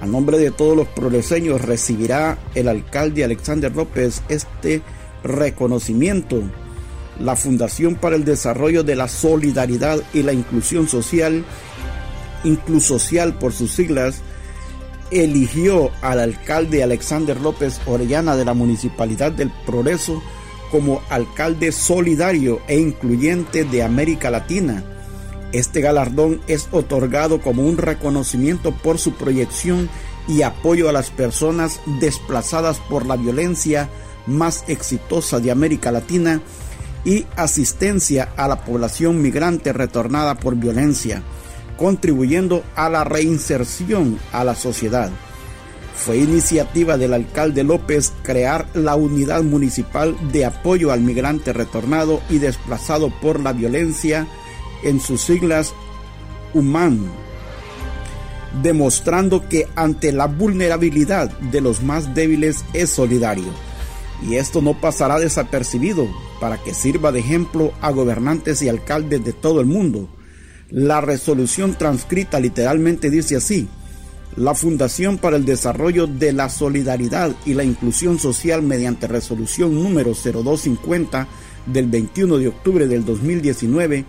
A nombre de todos los progreseños recibirá el alcalde Alexander López este reconocimiento. La Fundación para el Desarrollo de la Solidaridad y la Inclusión Social, Inclusocial por sus siglas, eligió al alcalde Alexander López Orellana de la Municipalidad del Progreso como alcalde solidario e incluyente de América Latina este galardón es otorgado como un reconocimiento por su proyección y apoyo a las personas desplazadas por la violencia más exitosa de América Latina y asistencia a la población migrante retornada por violencia, contribuyendo a la reinserción a la sociedad. Fue iniciativa del alcalde López crear la unidad municipal de apoyo al migrante retornado y desplazado por la violencia en sus siglas UMAN, demostrando que ante la vulnerabilidad de los más débiles es solidario. Y esto no pasará desapercibido para que sirva de ejemplo a gobernantes y alcaldes de todo el mundo. La resolución transcrita literalmente dice así, la Fundación para el Desarrollo de la Solidaridad y la Inclusión Social mediante resolución número 0250 del 21 de octubre del 2019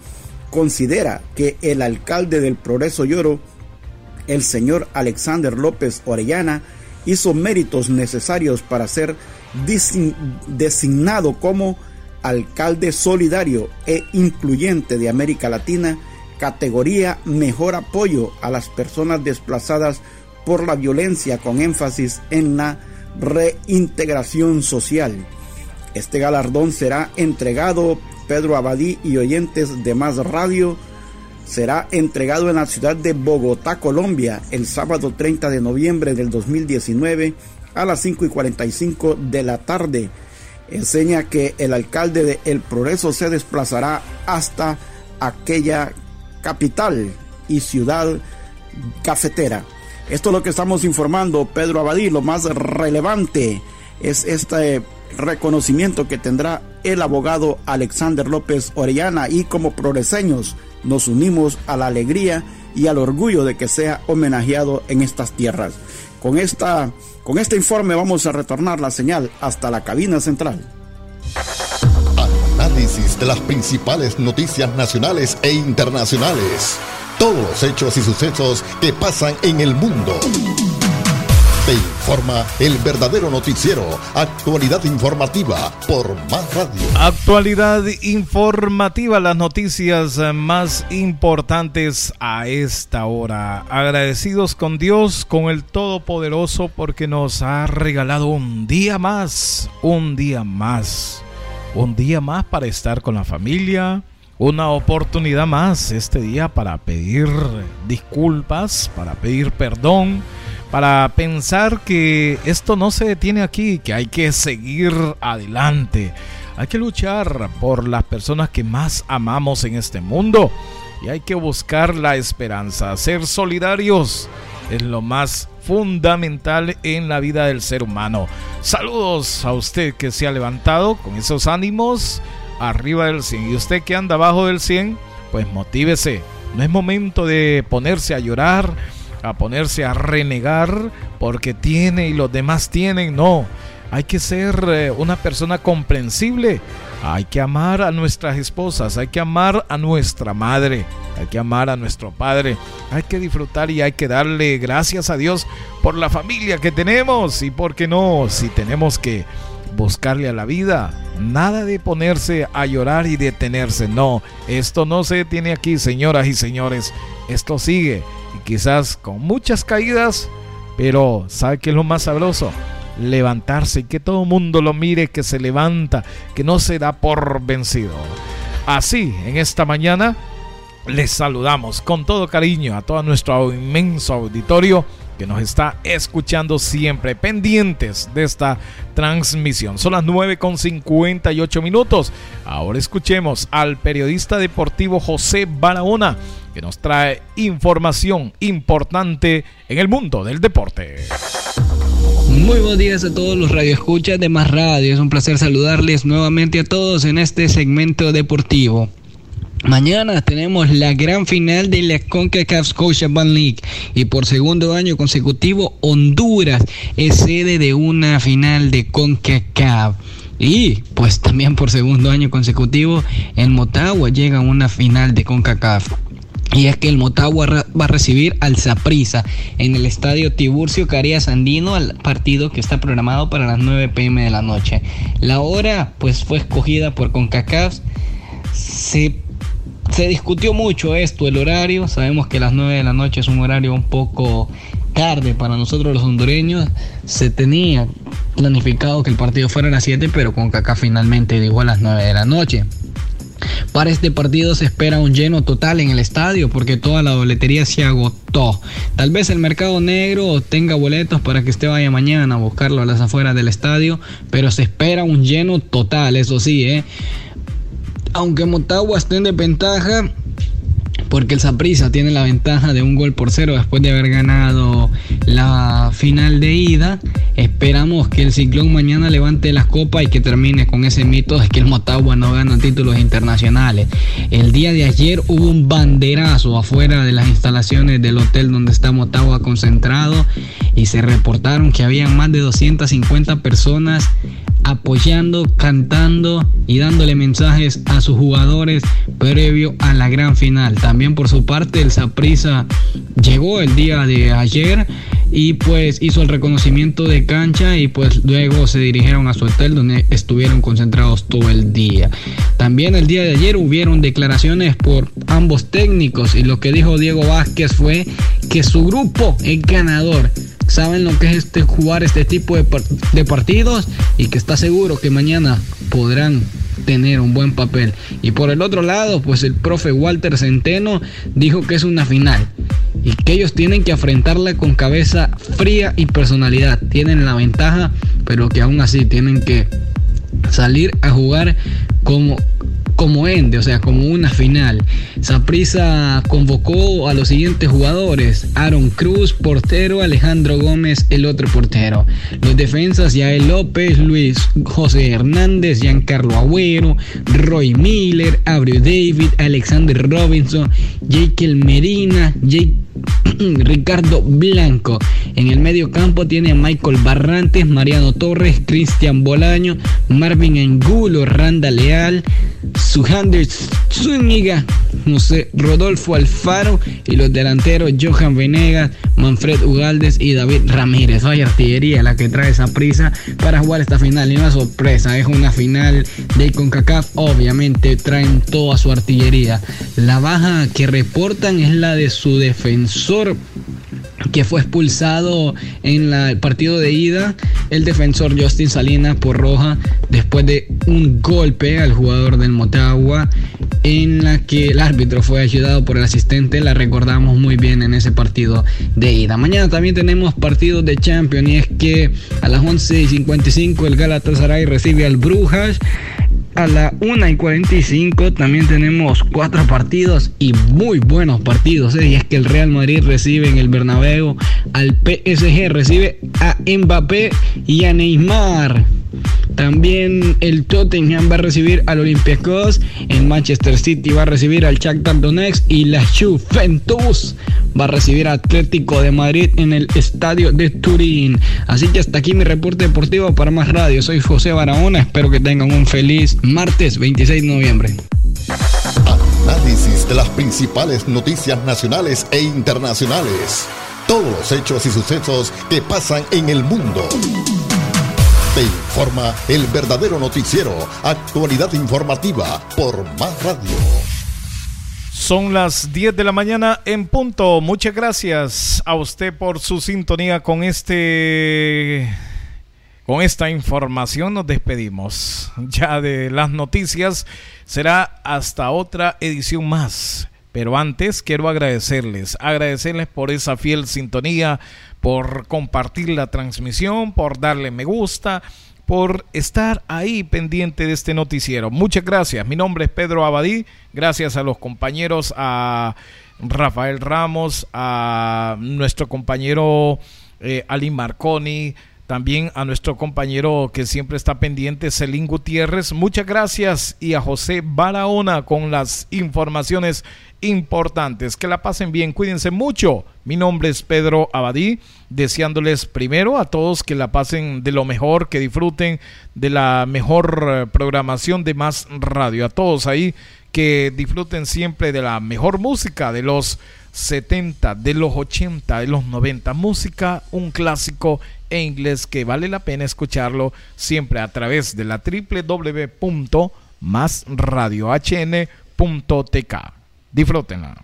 considera que el alcalde del Progreso Lloro, el señor Alexander López Orellana, hizo méritos necesarios para ser designado como alcalde solidario e incluyente de América Latina, categoría mejor apoyo a las personas desplazadas por la violencia con énfasis en la reintegración social. Este galardón será entregado, Pedro Abadí y oyentes de Más Radio, será entregado en la ciudad de Bogotá, Colombia, el sábado 30 de noviembre del 2019 a las 5 y 45 de la tarde. Enseña que el alcalde de El Progreso se desplazará hasta aquella capital y ciudad cafetera. Esto es lo que estamos informando, Pedro Abadí. Lo más relevante es este reconocimiento que tendrá el abogado Alexander López Orellana y como progreseños nos unimos a la alegría y al orgullo de que sea homenajeado en estas tierras. Con, esta, con este informe vamos a retornar la señal hasta la cabina central. Análisis de las principales noticias nacionales e internacionales. Todos los hechos y sucesos que pasan en el mundo. Te informa el verdadero noticiero. Actualidad informativa por Más Radio. Actualidad informativa, las noticias más importantes a esta hora. Agradecidos con Dios, con el Todopoderoso, porque nos ha regalado un día más, un día más, un día más para estar con la familia. Una oportunidad más este día para pedir disculpas, para pedir perdón para pensar que esto no se detiene aquí, que hay que seguir adelante. Hay que luchar por las personas que más amamos en este mundo y hay que buscar la esperanza. Ser solidarios es lo más fundamental en la vida del ser humano. Saludos a usted que se ha levantado con esos ánimos arriba del 100 y usted que anda abajo del 100, pues motívese. No es momento de ponerse a llorar a ponerse a renegar porque tiene y los demás tienen. No, hay que ser eh, una persona comprensible. Hay que amar a nuestras esposas, hay que amar a nuestra madre, hay que amar a nuestro padre, hay que disfrutar y hay que darle gracias a Dios por la familia que tenemos y por qué no, si tenemos que buscarle a la vida, nada de ponerse a llorar y detenerse, no, esto no se detiene aquí, señoras y señores, esto sigue quizás con muchas caídas, pero ¿sabe qué es lo más sabroso? Levantarse y que todo el mundo lo mire, que se levanta, que no se da por vencido. Así, en esta mañana, les saludamos con todo cariño a todo nuestro inmenso auditorio que nos está escuchando siempre, pendientes de esta transmisión. Son las 9 con 58 minutos. Ahora escuchemos al periodista deportivo José Barahona que nos trae información importante en el mundo del deporte. Muy buenos días a todos los radioescuchas de Más Radio. Es un placer saludarles nuevamente a todos en este segmento deportivo. Mañana tenemos la gran final de la CONCACAF Scotiabank League y por segundo año consecutivo Honduras es sede de una final de CONCACAF. Y pues también por segundo año consecutivo en Motagua llega una final de CONCACAF. Y es que el Motagua va a recibir al Saprisa en el estadio Tiburcio Carías Andino al partido que está programado para las 9 pm de la noche. La hora pues fue escogida por CONCACAF. Se, se discutió mucho esto, el horario. Sabemos que las 9 de la noche es un horario un poco tarde para nosotros los hondureños. Se tenía planificado que el partido fuera a las 7, pero CONCACAF finalmente dijo a las 9 de la noche. Para este partido se espera un lleno total en el estadio porque toda la boletería se agotó. Tal vez el mercado negro tenga boletos para que usted vaya mañana a buscarlo a las afueras del estadio, pero se espera un lleno total, eso sí, ¿eh? Aunque Motagua esté en desventaja, porque el Saprissa tiene la ventaja de un gol por cero después de haber ganado la final de ida. Esperamos que el Ciclón mañana levante las copas y que termine con ese mito de que el Motagua no gana títulos internacionales. El día de ayer hubo un banderazo afuera de las instalaciones del hotel donde está Motagua concentrado y se reportaron que habían más de 250 personas apoyando, cantando y dándole mensajes a sus jugadores previo a la gran final. También por su parte el Saprisa llegó el día de ayer y pues hizo el reconocimiento de cancha y pues luego se dirigieron a su hotel donde estuvieron concentrados todo el día. También el día de ayer hubieron declaraciones por ambos técnicos y lo que dijo Diego Vázquez fue que su grupo es ganador saben lo que es este, jugar este tipo de, de partidos y que está seguro que mañana podrán tener un buen papel. Y por el otro lado, pues el profe Walter Centeno dijo que es una final y que ellos tienen que afrontarla con cabeza fría y personalidad. Tienen la ventaja, pero que aún así tienen que salir a jugar como como ende, o sea, como una final. Saprisa convocó a los siguientes jugadores: Aaron Cruz, portero, Alejandro Gómez, el otro portero. Los defensas: Yael López, Luis José Hernández, Giancarlo Agüero, Roy Miller, Abreu David, Alexander Robinson, Jake Medina, Jake Ricardo Blanco. En el medio campo tiene a Michael Barrantes, Mariano Torres, Cristian Bolaño, Marvin Angulo, Randa Leal, Suhander Zúñiga, José Rodolfo Alfaro y los delanteros Johan Venegas, Manfred Ugaldes y David Ramírez. Vaya artillería la que trae esa prisa para jugar esta final. Y una sorpresa, es una final de CONCACAF. Obviamente traen toda su artillería. La baja que reportan es la de su defensor que fue expulsado en el partido de ida, el defensor Justin Salinas por roja, después de un golpe al jugador del Motagua, en la que el árbitro fue ayudado por el asistente, la recordamos muy bien en ese partido de ida. Mañana también tenemos partidos de Champions y es que a las 11 y 55 el Galatasaray recibe al Brujas a la 1 y 45 también tenemos cuatro partidos y muy buenos partidos. ¿eh? Y es que el Real Madrid recibe en el Bernabéu al PSG, recibe a Mbappé y a Neymar. También el Tottenham va a recibir al Olympiacos, el Manchester City va a recibir al Shakhtar Donetsk y la Juventus va a recibir a Atlético de Madrid en el estadio de Turín. Así que hasta aquí mi reporte deportivo para más radio. Soy José Barahona, espero que tengan un feliz martes 26 de noviembre. Análisis de las principales noticias nacionales e internacionales. Todos los hechos y sucesos que pasan en el mundo. Te informa el verdadero noticiero, actualidad informativa por Más Radio. Son las 10 de la mañana en punto. Muchas gracias a usted por su sintonía con este con esta información nos despedimos ya de las noticias. Será hasta otra edición más. Pero antes quiero agradecerles, agradecerles por esa fiel sintonía, por compartir la transmisión, por darle me gusta, por estar ahí pendiente de este noticiero. Muchas gracias. Mi nombre es Pedro Abadí. Gracias a los compañeros, a Rafael Ramos, a nuestro compañero eh, Ali Marconi, también a nuestro compañero que siempre está pendiente, Celín Gutiérrez. Muchas gracias y a José Barahona con las informaciones importantes. Que la pasen bien, cuídense mucho. Mi nombre es Pedro Abadí, deseándoles primero a todos que la pasen de lo mejor, que disfruten de la mejor eh, programación de Más Radio. A todos ahí que disfruten siempre de la mejor música de los 70, de los 80, de los 90. Música, un clásico en inglés que vale la pena escucharlo siempre a través de la www.masradiohn.tk. Disfrútenla.